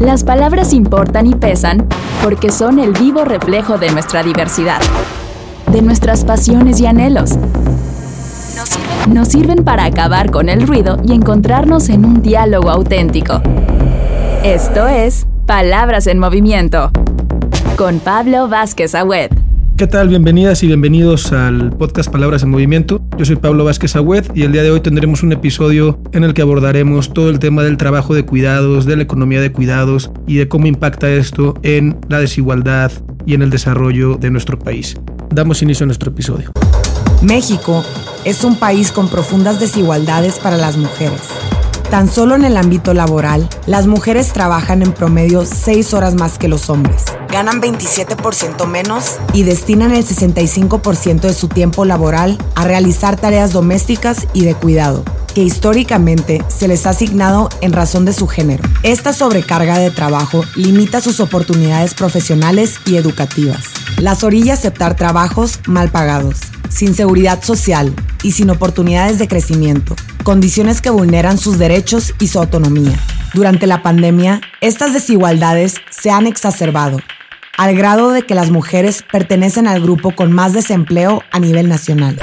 Las palabras importan y pesan porque son el vivo reflejo de nuestra diversidad, de nuestras pasiones y anhelos. Nos sirven, para acabar con el ruido y encontrarnos en un diálogo auténtico. Esto es Palabras en Movimiento con Pablo Vázquez Agüed. ¿Qué tal? Bienvenidas y bienvenidos al podcast Palabras en Movimiento. Yo soy Pablo Vázquez Agüed y el día de hoy tendremos un episodio en el que abordaremos todo el tema del trabajo de cuidados, de la economía de cuidados y de cómo impacta esto en la desigualdad y en el desarrollo de nuestro país. Damos inicio a nuestro episodio. México es un país con profundas desigualdades para las mujeres. Tan solo en el ámbito laboral, las mujeres trabajan en promedio 6 horas más que los hombres, ganan 27% menos y destinan el 65% de su tiempo laboral a realizar tareas domésticas y de cuidado, que históricamente se les ha asignado en razón de su género. Esta sobrecarga de trabajo limita sus oportunidades profesionales y educativas. Las orilla a aceptar trabajos mal pagados, sin seguridad social y sin oportunidades de crecimiento condiciones que vulneran sus derechos y su autonomía. Durante la pandemia, estas desigualdades se han exacerbado, al grado de que las mujeres pertenecen al grupo con más desempleo a nivel nacional.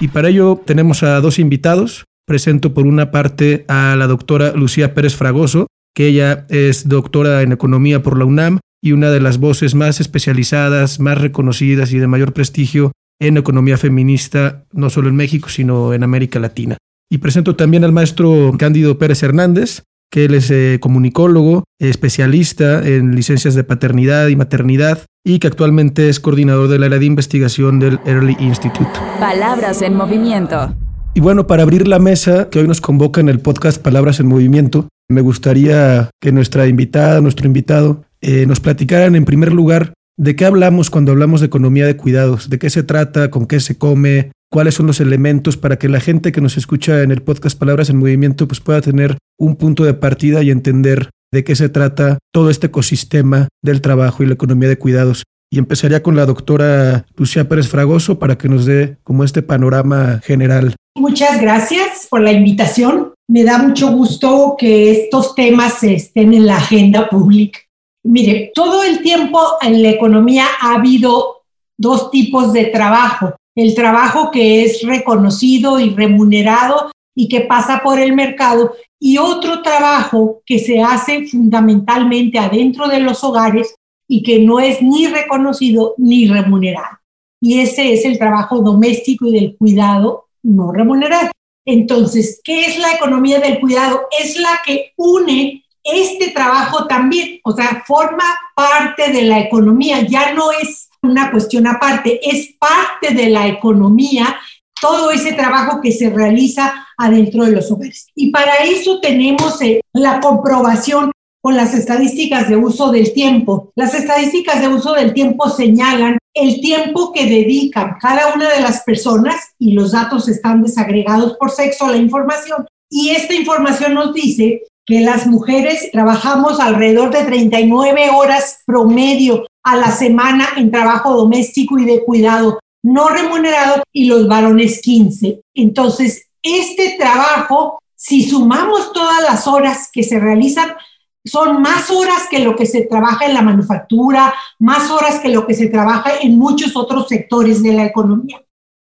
Y para ello tenemos a dos invitados. Presento por una parte a la doctora Lucía Pérez Fragoso, que ella es doctora en economía por la UNAM y una de las voces más especializadas, más reconocidas y de mayor prestigio en economía feminista, no solo en México, sino en América Latina. Y presento también al maestro Cándido Pérez Hernández, que él es eh, comunicólogo, especialista en licencias de paternidad y maternidad y que actualmente es coordinador del área de investigación del Early Institute. Palabras en movimiento. Y bueno, para abrir la mesa que hoy nos convoca en el podcast Palabras en Movimiento, me gustaría que nuestra invitada, nuestro invitado, eh, nos platicaran en primer lugar de qué hablamos cuando hablamos de economía de cuidados, de qué se trata, con qué se come, cuáles son los elementos para que la gente que nos escucha en el podcast Palabras en Movimiento pues pueda tener un punto de partida y entender de qué se trata todo este ecosistema del trabajo y la economía de cuidados. Y empezaría con la doctora Lucía Pérez Fragoso para que nos dé como este panorama general. Muchas gracias por la invitación. Me da mucho gusto que estos temas estén en la agenda pública. Mire, todo el tiempo en la economía ha habido dos tipos de trabajo el trabajo que es reconocido y remunerado y que pasa por el mercado, y otro trabajo que se hace fundamentalmente adentro de los hogares y que no es ni reconocido ni remunerado. Y ese es el trabajo doméstico y del cuidado no remunerado. Entonces, ¿qué es la economía del cuidado? Es la que une este trabajo también, o sea, forma parte de la economía, ya no es una cuestión aparte, es parte de la economía todo ese trabajo que se realiza adentro de los hogares. Y para eso tenemos eh, la comprobación con las estadísticas de uso del tiempo. Las estadísticas de uso del tiempo señalan el tiempo que dedican cada una de las personas y los datos están desagregados por sexo la información. Y esta información nos dice las mujeres trabajamos alrededor de 39 horas promedio a la semana en trabajo doméstico y de cuidado no remunerado y los varones 15. Entonces, este trabajo, si sumamos todas las horas que se realizan, son más horas que lo que se trabaja en la manufactura, más horas que lo que se trabaja en muchos otros sectores de la economía.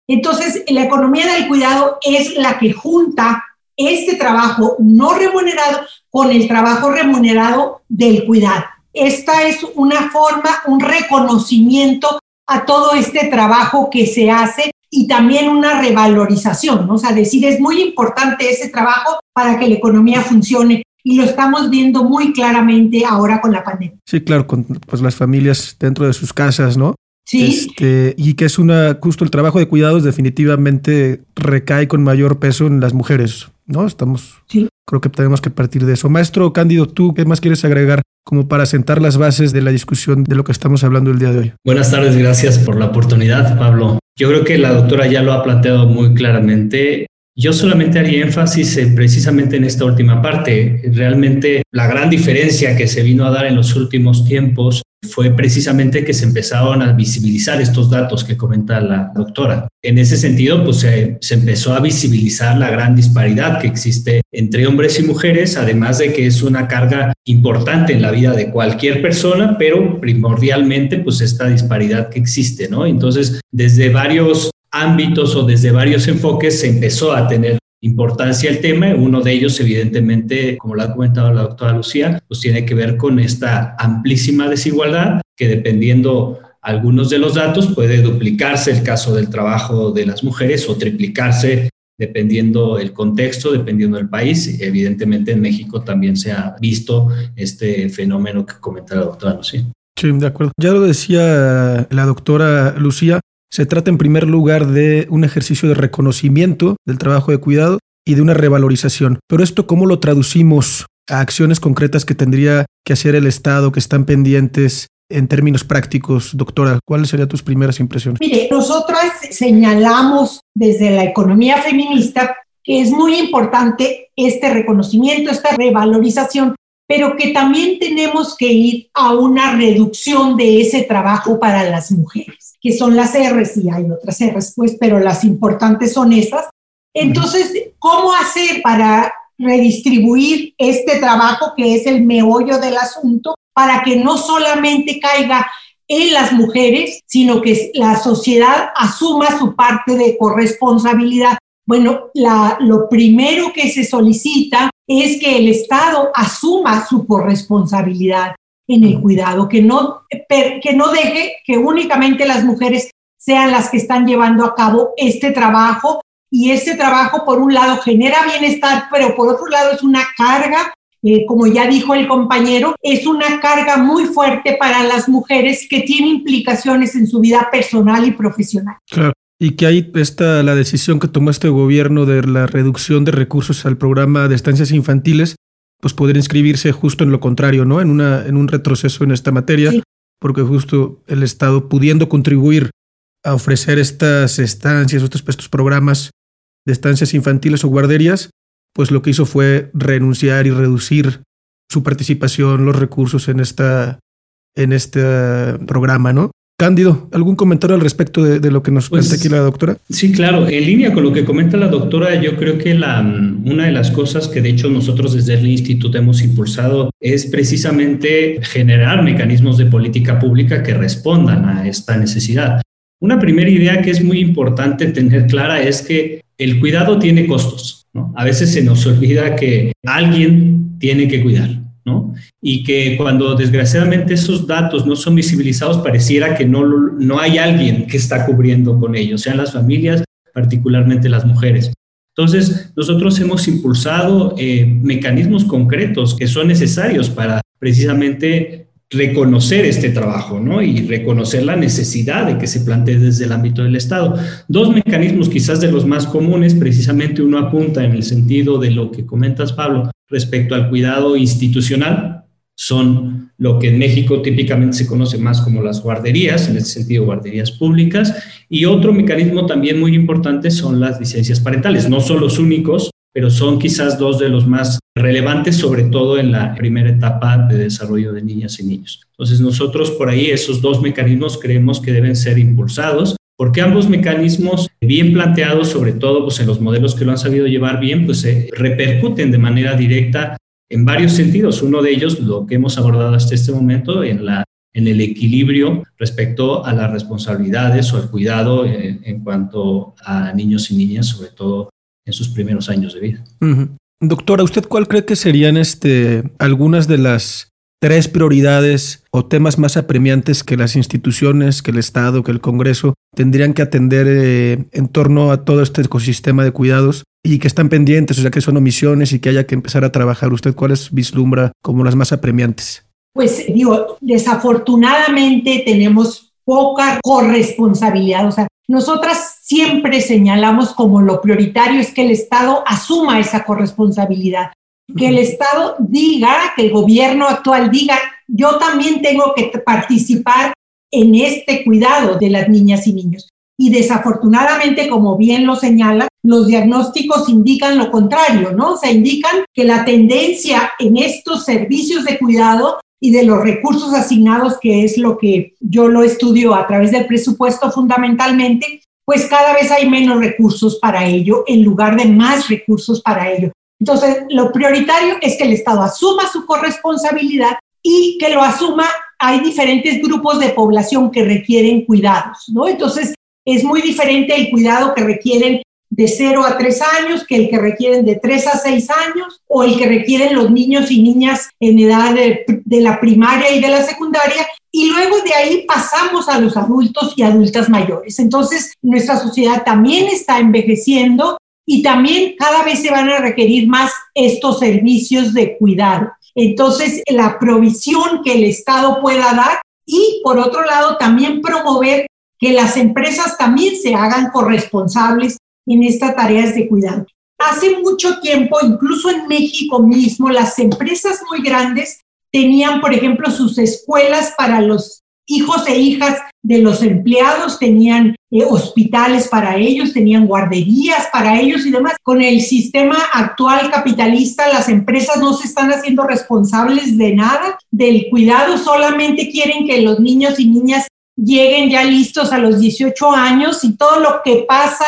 Entonces, la economía del cuidado es la que junta este trabajo no remunerado con el trabajo remunerado del cuidado. Esta es una forma, un reconocimiento a todo este trabajo que se hace y también una revalorización, ¿no? o sea, decir, es muy importante ese trabajo para que la economía funcione y lo estamos viendo muy claramente ahora con la pandemia. Sí, claro, con pues, las familias dentro de sus casas, ¿no? Sí. Este, y que es una, justo el trabajo de cuidados definitivamente recae con mayor peso en las mujeres, ¿no? Estamos, sí. creo que tenemos que partir de eso. Maestro Cándido, ¿tú qué más quieres agregar como para sentar las bases de la discusión de lo que estamos hablando el día de hoy? Buenas tardes, gracias por la oportunidad, Pablo. Yo creo que la doctora ya lo ha planteado muy claramente. Yo solamente haría énfasis precisamente en esta última parte. Realmente la gran diferencia que se vino a dar en los últimos tiempos fue precisamente que se empezaron a visibilizar estos datos que comenta la doctora. En ese sentido, pues se, empezó a visibilizar la gran disparidad que existe entre hombres y mujeres, además de que es una carga importante en la vida de cualquier persona, pero primordialmente, pues esta disparidad que existe, ¿no? Entonces, desde varios ámbitos o desde varios enfoques se empezó a tener importancia el tema. Uno de ellos, evidentemente, como lo ha comentado la doctora Lucía, pues tiene que ver con esta amplísima desigualdad que dependiendo algunos de los datos puede duplicarse el caso del trabajo de las mujeres o triplicarse dependiendo el contexto, dependiendo del país. Evidentemente en México también se ha visto este fenómeno que comenta la doctora Lucía. Sí, de acuerdo. Ya lo decía la doctora Lucía, se trata en primer lugar de un ejercicio de reconocimiento del trabajo de cuidado y de una revalorización. Pero esto, ¿cómo lo traducimos a acciones concretas que tendría que hacer el Estado, que están pendientes en términos prácticos, doctora? ¿Cuáles serían tus primeras impresiones? Mire, nosotras señalamos desde la economía feminista que es muy importante este reconocimiento, esta revalorización, pero que también tenemos que ir a una reducción de ese trabajo para las mujeres que son las R's y hay otras R's, pues, pero las importantes son esas. Entonces, ¿cómo hacer para redistribuir este trabajo que es el meollo del asunto para que no solamente caiga en las mujeres, sino que la sociedad asuma su parte de corresponsabilidad? Bueno, lo primero que se solicita es que el Estado asuma su corresponsabilidad en el cuidado, que no, que no deje que únicamente las mujeres sean las que están llevando a cabo este trabajo y este trabajo por un lado genera bienestar, pero por otro lado es una carga, eh, como ya dijo el compañero, es una carga muy fuerte para las mujeres que tiene implicaciones en su vida personal y profesional. Claro. Y que ahí está la decisión que tomó este gobierno de la reducción de recursos al programa de estancias infantiles, pues poder inscribirse justo en lo contrario, ¿no? En, una, en un retroceso en esta materia, porque justo el Estado pudiendo contribuir a ofrecer estas estancias, estos, estos programas de estancias infantiles o guarderías, pues lo que hizo fue renunciar y reducir su participación, los recursos en, esta, en este programa, ¿no? Cándido, ¿algún comentario al respecto de, lo que nos cuenta pues, aquí la doctora? Sí, claro. En línea con lo que comenta la doctora, yo creo que la, una de las cosas que de hecho nosotros desde el instituto hemos impulsado es precisamente generar mecanismos de política pública que respondan a esta necesidad. Una primera idea que es muy importante tener clara es que el cuidado tiene costos. A veces se nos olvida que alguien tiene que cuidar. Y que cuando desgraciadamente esos datos no son visibilizados, pareciera que no, no hay alguien que está cubriendo con ellos, sean las familias, particularmente las mujeres. Entonces, nosotros hemos impulsado eh, mecanismos concretos que son necesarios para precisamente reconocer este trabajo, ¿no? Y reconocer la necesidad de que se plantee desde el ámbito del Estado. Dos mecanismos quizás de los más comunes, precisamente uno apunta en el sentido de lo que comentas, Pablo, respecto al cuidado institucional, son lo que en México típicamente se conoce más como las guarderías, en ese sentido guarderías públicas, y otro mecanismo también muy importante son las licencias parentales. No son los únicos, pero son quizás dos de los más relevantes, sobre todo en la primera etapa de desarrollo de niñas y niños. Entonces nosotros por ahí esos dos mecanismos creemos que deben ser impulsados porque ambos mecanismos bien planteados, sobre todo pues, en los modelos que lo han sabido llevar bien, pues se repercuten de manera directa en varios sentidos. Uno de ellos, lo que hemos abordado hasta este momento, en, la, en el equilibrio respecto a las responsabilidades o el cuidado en, en cuanto a niños y niñas, sobre todo en sus primeros años de vida. Doctora, ¿usted cuál cree que serían este, algunas de las tres prioridades o temas más apremiantes que las instituciones, que el Estado, que el Congreso tendrían que atender eh, en torno a todo este ecosistema de cuidados y que están pendientes, o sea, que son omisiones y que haya que empezar a trabajar. ¿Usted cuáles vislumbra como las más apremiantes? Pues digo, desafortunadamente tenemos poca corresponsabilidad, o sea, nosotras siempre señalamos como lo prioritario es que el Estado asuma esa corresponsabilidad que el Estado diga, que el gobierno actual diga, yo también tengo que participar en este cuidado de las niñas y niños. Y desafortunadamente, como bien lo señala, los diagnósticos indican lo contrario, ¿no? O sea, indican que la tendencia en estos servicios de cuidado y de los recursos asignados, que es lo que yo lo estudio a través del presupuesto fundamentalmente, pues cada vez hay menos recursos para ello en lugar de más recursos para ello. Entonces, lo prioritario es que el Estado asuma su corresponsabilidad y que lo asuma. Hay diferentes grupos de población que requieren cuidados, ¿no? Entonces, es muy diferente el cuidado que requieren de 0 a 3 años que el que requieren de 3 a 6 años o el que requieren los niños y niñas en edad de, de, la primaria y de la secundaria. Y luego de ahí pasamos a los adultos y adultas mayores. Entonces, nuestra sociedad también está envejeciendo y también cada vez se van a requerir más estos servicios de cuidado. Entonces, la provisión que el Estado pueda dar y, por otro lado, también promover que las empresas también se hagan corresponsables en estas tareas de cuidado. Hace mucho tiempo, incluso en México mismo, las empresas muy grandes tenían, por ejemplo, sus escuelas para los hijos e hijas de los empleados, tenían eh, hospitales para ellos, tenían guarderías para ellos y demás. Con el sistema actual capitalista, las empresas no se están haciendo responsables de nada, del cuidado, solamente quieren que los niños y niñas lleguen ya listos a los 18 años y todo lo que pasa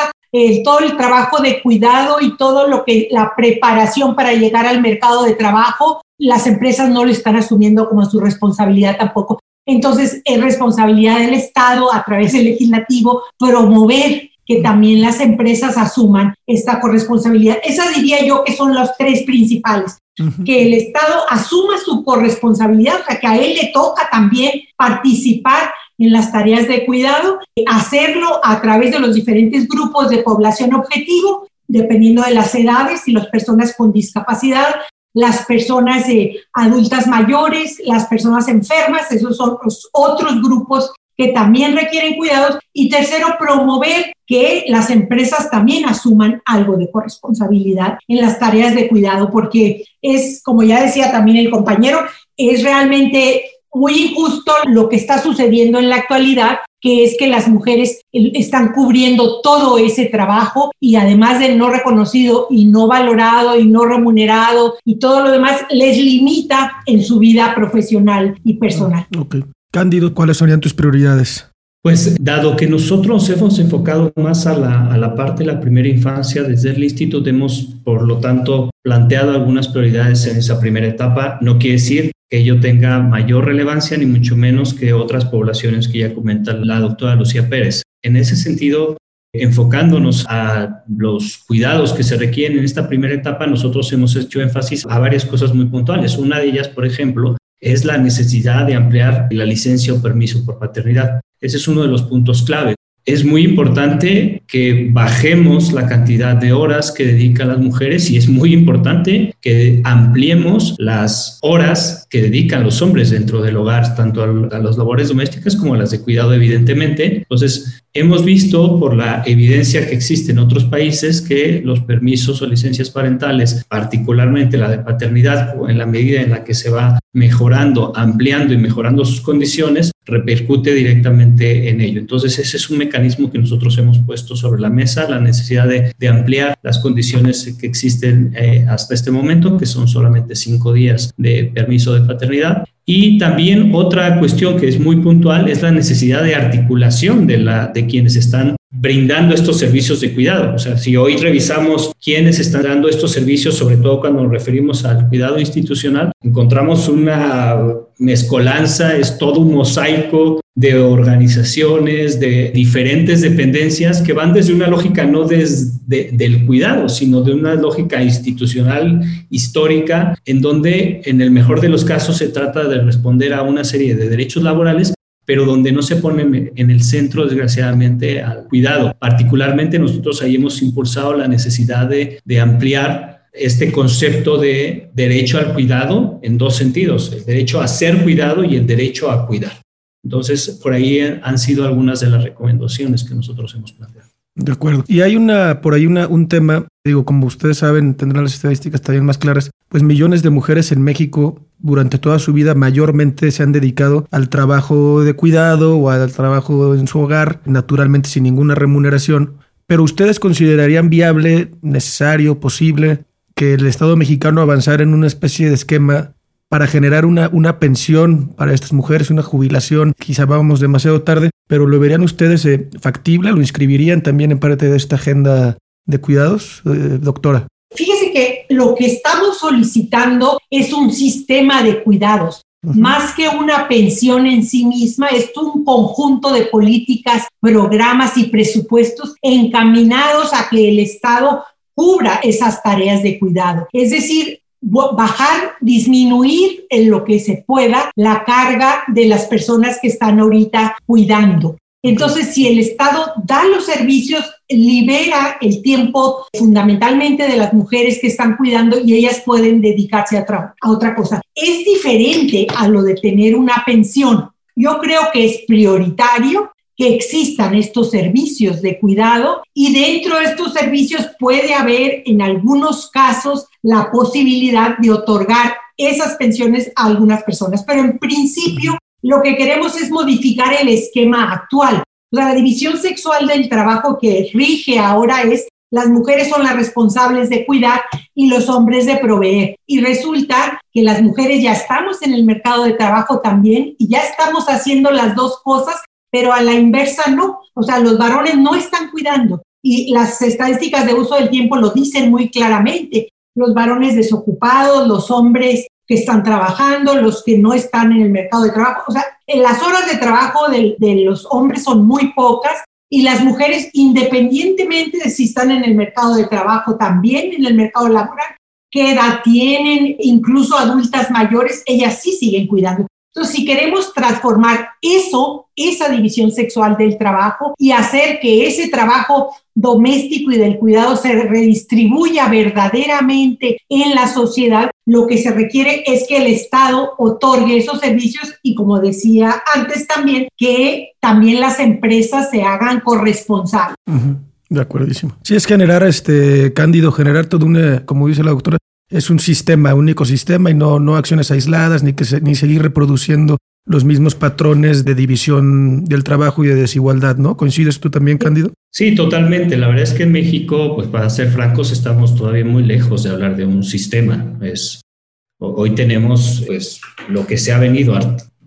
todo el trabajo de cuidado y todo lo que la preparación para llegar al mercado de trabajo, las empresas no lo están asumiendo como su responsabilidad tampoco. Entonces, es responsabilidad del Estado a través del legislativo promover que también las empresas asuman esta corresponsabilidad. Esa diría yo que son los tres principales. Que el Estado asuma su corresponsabilidad, o sea, que a él le toca también participar en las tareas de cuidado, hacerlo a través de los diferentes grupos de población objetivo, dependiendo de las edades y las personas con discapacidad, las personas adultas mayores, las personas enfermas, esos son los otros grupos que también requieren cuidados. Y tercero, promover que las empresas también asuman algo de corresponsabilidad en las tareas de cuidado, porque es, como ya decía también el compañero, es realmente muy injusto lo que está sucediendo en la actualidad, que es que las mujeres están cubriendo todo ese trabajo y además de no reconocido y no valorado y no remunerado y todo lo demás, les limita en su vida profesional y personal. Ok. Cándido, ¿cuáles serían tus prioridades? Pues dado que nosotros hemos enfocado más a la, a la, parte de la primera infancia, desde el instituto hemos, por lo tanto, planteado algunas prioridades en esa primera etapa. No quiere decir que ello tenga mayor relevancia, ni mucho menos que otras poblaciones que ya comenta la doctora Lucía Pérez. En ese sentido, enfocándonos a los cuidados que se requieren en esta primera etapa, nosotros hemos hecho énfasis a varias cosas muy puntuales. Una de ellas, por ejemplo, es la necesidad de ampliar la licencia o permiso por paternidad. Ese es uno de los puntos clave es muy importante que bajemos la cantidad de horas que dedican las mujeres y es muy importante que ampliemos las horas que dedican los hombres dentro del hogar, tanto a, las labores domésticas como a las de cuidado, evidentemente. Entonces, hemos visto por la evidencia que existe en otros países que los permisos o licencias parentales, particularmente la de paternidad, en la medida en la que se va mejorando, ampliando y mejorando sus condiciones, repercute directamente en ello. Entonces, ese es un mecanismo que nosotros hemos puesto sobre la mesa, la necesidad de, ampliar las condiciones que existen eh, hasta este momento, que son solamente cinco días de permiso de paternidad. Y también otra cuestión que es muy puntual es la necesidad de articulación de, la, de quienes están brindando estos servicios de cuidado. O sea, si hoy revisamos quiénes están dando estos servicios, sobre todo cuando nos referimos al cuidado institucional, encontramos una mezcolanza, es todo un mosaico de organizaciones, de diferentes dependencias que van desde una lógica no desde del cuidado, sino de una lógica institucional histórica, en donde en el mejor de los casos se trata de responder a una serie de derechos laborales pero donde no se pone en el centro, desgraciadamente, al cuidado. Particularmente nosotros ahí hemos impulsado la necesidad de, de ampliar este concepto de derecho al cuidado en dos sentidos, el derecho a ser cuidado y el derecho a cuidar. Entonces, por ahí han sido algunas de las recomendaciones que nosotros hemos planteado. De acuerdo. Y hay una, por ahí una, un tema, digo, como ustedes saben, tendrán las estadísticas también más claras, pues millones de mujeres en México durante toda su vida mayormente se han dedicado al trabajo de cuidado o al trabajo en su hogar, naturalmente sin ninguna remuneración. Pero ustedes considerarían viable, necesario, posible que el Estado mexicano avanzara en una especie de esquema para generar una, una pensión para estas mujeres, una jubilación. Quizá vamos demasiado tarde, pero ¿lo verían ustedes eh, factible? ¿Lo inscribirían también en parte de esta agenda de cuidados, eh, doctora? Fíjese que lo que estamos solicitando es un sistema de cuidados. Más que una pensión en sí misma, es un conjunto de políticas, programas y presupuestos encaminados a que el Estado cubra esas tareas de cuidado. Es decir, bajar, disminuir en lo que se pueda la carga de las personas que están ahorita cuidando. Entonces, si el Estado da los servicios, libera el tiempo fundamentalmente de las mujeres que están cuidando y ellas pueden dedicarse a, a otra cosa. Es diferente a lo de tener una pensión. Yo creo que es prioritario que existan estos servicios de cuidado y dentro de estos servicios puede haber en algunos casos la posibilidad de otorgar esas pensiones a algunas personas. Pero en principio lo que queremos es modificar el esquema actual. La división sexual del trabajo que rige ahora es las mujeres son las responsables de cuidar y los hombres de proveer. Y resulta que las mujeres ya estamos en el mercado de trabajo también y ya estamos haciendo las dos cosas pero a la inversa no. O sea, los varones no están cuidando. Y las estadísticas de uso del tiempo lo dicen muy claramente. Los varones desocupados, los hombres que están trabajando, los que no están en el mercado de trabajo. O sea, las horas de trabajo de, de los hombres son muy pocas y las mujeres, independientemente de si están en el mercado de trabajo, también en el mercado laboral, qué edad tienen, incluso adultas mayores, ellas sí siguen cuidando. Entonces, si queremos transformar eso, esa división sexual del trabajo y hacer que ese trabajo doméstico y del cuidado se redistribuya verdaderamente en la sociedad, lo que se requiere es que el Estado otorgue esos servicios y, como decía antes también, que también las empresas se hagan corresponsables. De acuerdísimo. Si es generar, este, Cándido, generar todo un, como dice la doctora, es un sistema, un ecosistema y no, no acciones aisladas ni, que ni seguir reproduciendo los mismos patrones de división del trabajo y de desigualdad, ¿no? ¿Coincides tú también, Cándido? Sí, totalmente. La verdad es que en México, pues para ser francos, estamos todavía muy lejos de hablar de un sistema. Es, hoy tenemos pues, lo que se ha venido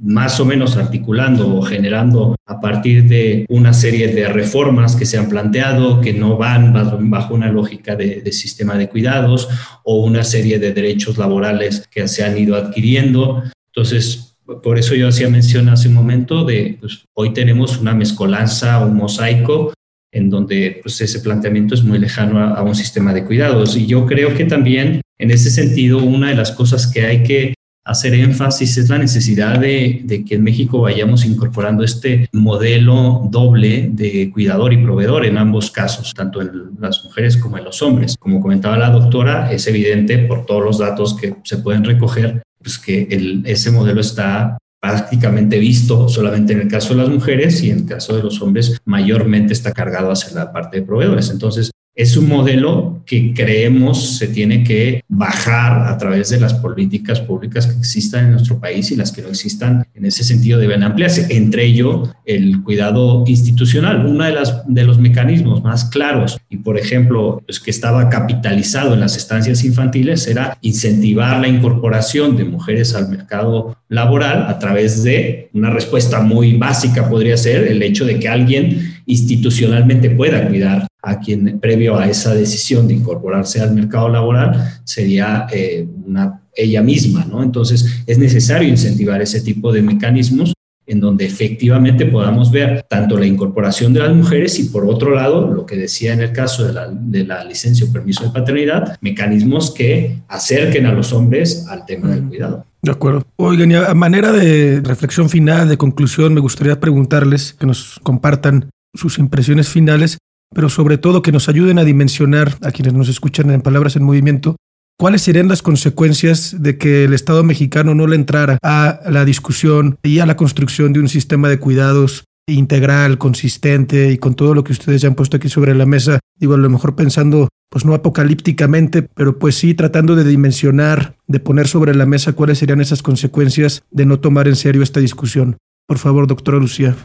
más o menos articulando o generando a partir de una serie de reformas que se han planteado, que no van bajo una lógica de, sistema de cuidados o una serie de derechos laborales que se han ido adquiriendo. Entonces, por eso yo hacía mención hace un momento de, pues, hoy tenemos una mezcolanza, un mosaico en donde pues, ese planteamiento es muy lejano a, a, un sistema de cuidados. Y yo creo que también, en ese sentido, una de las cosas que hay que hacer énfasis es la necesidad de, que en México vayamos incorporando este modelo doble de cuidador y proveedor en ambos casos, tanto en las mujeres como en los hombres. Como comentaba la doctora, es evidente por todos los datos que se pueden recoger, pues que ese modelo está prácticamente visto solamente en el caso de las mujeres y en el caso de los hombres mayormente está cargado hacia la parte de proveedores. Entonces, es un modelo que creemos se tiene que bajar a través de las políticas públicas que existan en nuestro país y las que no existan en ese sentido deben ampliarse. Entre ello, el cuidado institucional, uno de, las, de los mecanismos más claros y, por ejemplo, pues, que estaba capitalizado en las estancias infantiles era incentivar la incorporación de mujeres al mercado laboral a través de una respuesta muy básica podría ser el hecho de que alguien institucionalmente pueda cuidar a quien previo a esa decisión de incorporarse al mercado laboral sería eh, una, ella misma, ¿no? Entonces es necesario incentivar ese tipo de mecanismos en donde efectivamente podamos ver tanto la incorporación de las mujeres y por otro lado, lo que decía en el caso de la, de la licencia o permiso de paternidad, mecanismos que acerquen a los hombres al tema del cuidado. De acuerdo. Oigan, a manera de reflexión final, de conclusión, me gustaría preguntarles que nos compartan sus impresiones finales pero sobre todo que nos ayuden a dimensionar a quienes nos escuchan en Palabras en Movimiento, cuáles serían las consecuencias de que el Estado mexicano no le entrara a la discusión y a la construcción de un sistema de cuidados integral, consistente y con todo lo que ustedes ya han puesto aquí sobre la mesa, digo, a lo mejor pensando, pues no apocalípticamente, pero pues sí tratando de dimensionar, de poner sobre la mesa cuáles serían esas consecuencias de no tomar en serio esta discusión. Por favor, doctora Lucía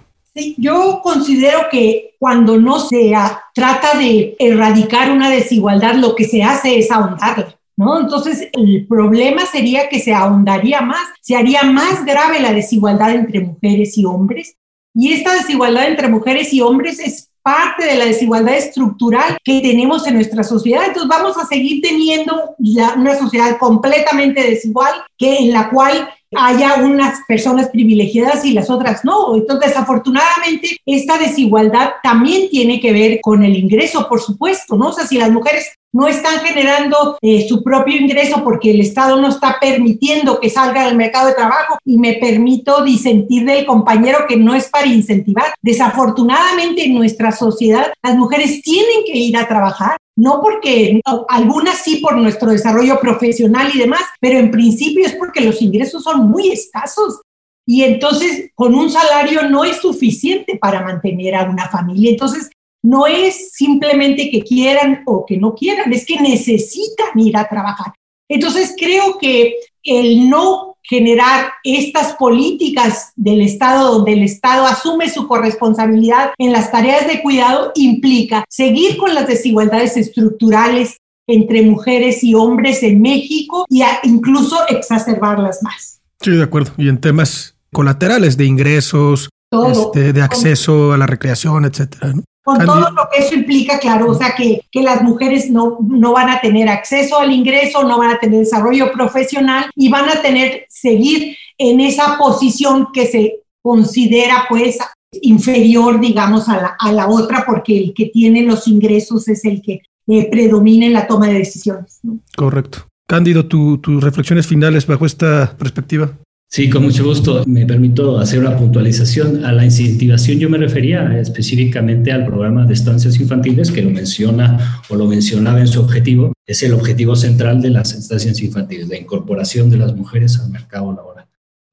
yo considero que cuando no se trata de erradicar una desigualdad, lo que se hace es ahondarla. ¿no? Entonces, el problema sería que se ahondaría más, se haría más grave la desigualdad entre mujeres y hombres. Y esta desigualdad entre mujeres y hombres es parte de la desigualdad estructural que tenemos en nuestra sociedad. Entonces vamos a seguir teniendo una sociedad completamente desigual que en la cual haya unas personas privilegiadas y las otras no. Entonces, desafortunadamente, esta desigualdad también tiene que ver con el ingreso, por supuesto, ¿no? O sea, si las mujeres no están generando eh, su propio ingreso porque el Estado no está permitiendo que salga del mercado de trabajo y me permito disentir del compañero que no es para incentivar. Desafortunadamente en nuestra sociedad las mujeres tienen que ir a trabajar no porque algunas sí por nuestro desarrollo profesional y demás, pero en principio es porque los ingresos son muy escasos. Y entonces con un salario no es suficiente para mantener a una familia. Entonces no es simplemente que quieran o que no quieran, es que necesitan ir a trabajar. Entonces creo que el no generar estas políticas del Estado donde el Estado asume su corresponsabilidad en las tareas de cuidado implica seguir con las desigualdades estructurales entre mujeres y hombres en México y incluso exacerbarlas más. Sí, de acuerdo. Y en temas colaterales de ingresos, este, de acceso a la recreación, etcétera con todo lo que eso implica, claro, o sea, que, que las mujeres no, no van a tener acceso al ingreso, no van a tener desarrollo profesional y van a tener, seguir en esa posición que se considera pues inferior, digamos, a la, a la otra, porque el que tiene los ingresos es el que eh, predomina en la toma de decisiones. Correcto. Cándido, tus reflexiones finales bajo esta perspectiva. Sí, con mucho gusto. Me permito hacer una puntualización. A la incentivación yo me refería específicamente al programa de estancias infantiles que lo menciona o lo mencionaba en su objetivo. Es el objetivo central de las estancias infantiles, la incorporación de las mujeres al mercado laboral.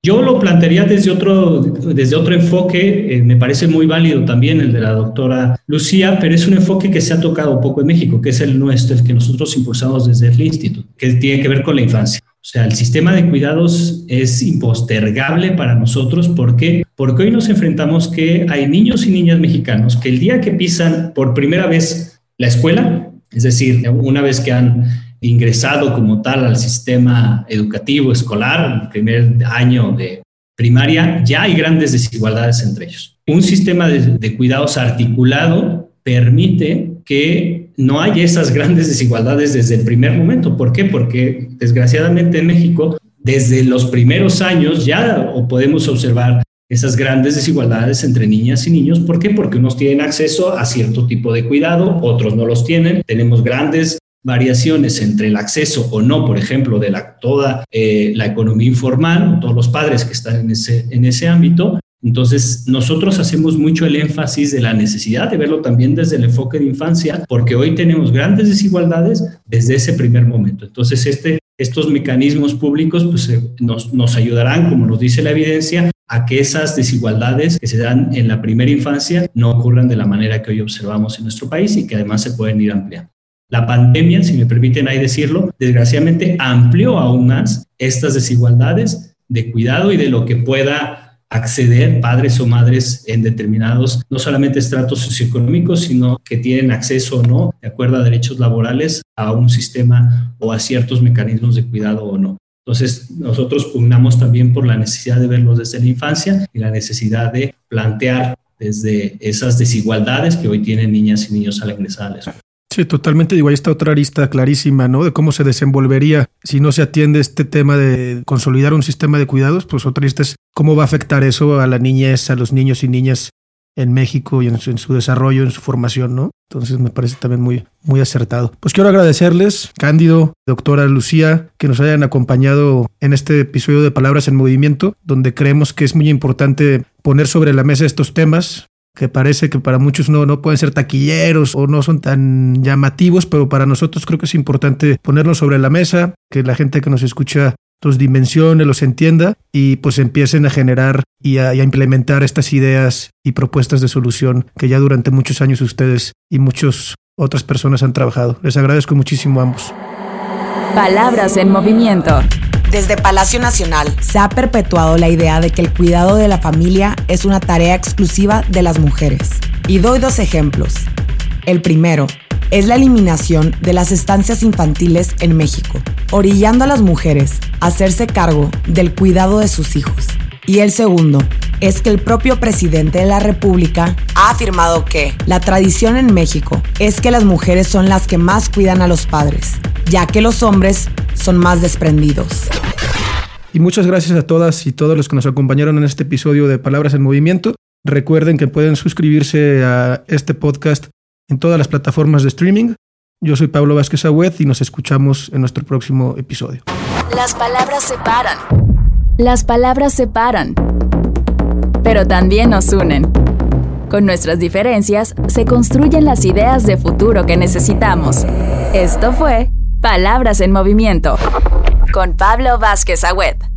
Yo lo plantearía desde otro, desde otro enfoque, eh, me parece muy válido también el de la doctora Lucía, pero es un enfoque que se ha tocado poco en México, que es el nuestro, el que nosotros impulsamos desde el instituto, que tiene que ver con la infancia. O sea, el sistema de cuidados es impostergable para nosotros. ¿Por qué? Porque hoy nos enfrentamos que hay niños y niñas mexicanos que el día que pisan por primera vez la escuela, es decir, una vez que han ingresado como tal al sistema educativo escolar, primer año de primaria, ya hay grandes desigualdades entre ellos. Un sistema de, de cuidados articulado permite que no hay esas grandes desigualdades desde el primer momento. ¿Por qué? Porque desgraciadamente en México, desde los primeros años ya podemos observar esas grandes desigualdades entre niñas y niños. ¿Por qué? Porque unos tienen acceso a cierto tipo de cuidado, otros no los tienen. Tenemos grandes variaciones entre el acceso o no, por ejemplo, de la, toda eh, la economía informal, todos los padres que están en ese, en ese ámbito, entonces, nosotros hacemos mucho el énfasis de la necesidad de verlo también desde el enfoque de infancia, porque hoy tenemos grandes desigualdades desde ese primer momento. Entonces, este, estos mecanismos públicos pues, eh, nos, nos ayudarán, como nos dice la evidencia, a que esas desigualdades que se dan en la primera infancia no ocurran de la manera que hoy observamos en nuestro país y que además se pueden ir ampliando. La pandemia, si me permiten ahí decirlo, desgraciadamente amplió aún más estas desigualdades de cuidado y de lo que pueda acceder padres o madres en determinados, no solamente estratos socioeconómicos, sino que tienen acceso o no, de acuerdo a derechos laborales, a un sistema o a ciertos mecanismos de cuidado o no. Entonces, nosotros pugnamos también por la necesidad de verlos desde la infancia y la necesidad de plantear desde esas desigualdades que hoy tienen niñas y niños al ingresar a la escuela. Sí, totalmente. Digo, ahí está otra arista clarísima, ¿no? De cómo se desenvolvería si no se atiende este tema de consolidar un sistema de cuidados. Pues otra arista es cómo va a afectar eso a la niñez, a los niños y niñas en México y en su, desarrollo, en su formación, ¿no? Entonces me parece también muy, muy acertado. Pues quiero agradecerles, Cándido, doctora Lucía, que nos hayan acompañado en este episodio de Palabras en Movimiento, donde creemos que es muy importante poner sobre la mesa estos temas, que parece que para muchos no, no pueden ser taquilleros o no son tan llamativos, pero para nosotros creo que es importante ponerlos sobre la mesa, que la gente que nos escucha los dimensione, los entienda y pues empiecen a generar y a, implementar estas ideas y propuestas de solución que ya durante muchos años ustedes y muchas otras personas han trabajado. Les agradezco muchísimo a ambos. Palabras en movimiento. Desde Palacio Nacional se ha perpetuado la idea de que el cuidado de la familia es una tarea exclusiva de las mujeres. Y doy dos ejemplos. El primero, es la eliminación de las estancias infantiles en México, orillando a las mujeres a hacerse cargo del cuidado de sus hijos. Y el segundo es que el propio presidente de la República ha afirmado que la tradición en México es que las mujeres son las que más cuidan a los padres, ya que los hombres son más desprendidos. Y muchas gracias a todas y todos los que nos acompañaron en este episodio de Palabras en Movimiento. Recuerden que pueden suscribirse a este podcast en todas las plataformas de streaming. Yo soy Pablo Vázquez Agüed y nos escuchamos en nuestro próximo episodio. Las palabras separan. Las palabras separan. Pero también nos unen. Con nuestras diferencias se construyen las ideas de futuro que necesitamos. Esto fue Palabras en Movimiento con Pablo Vázquez Agüed.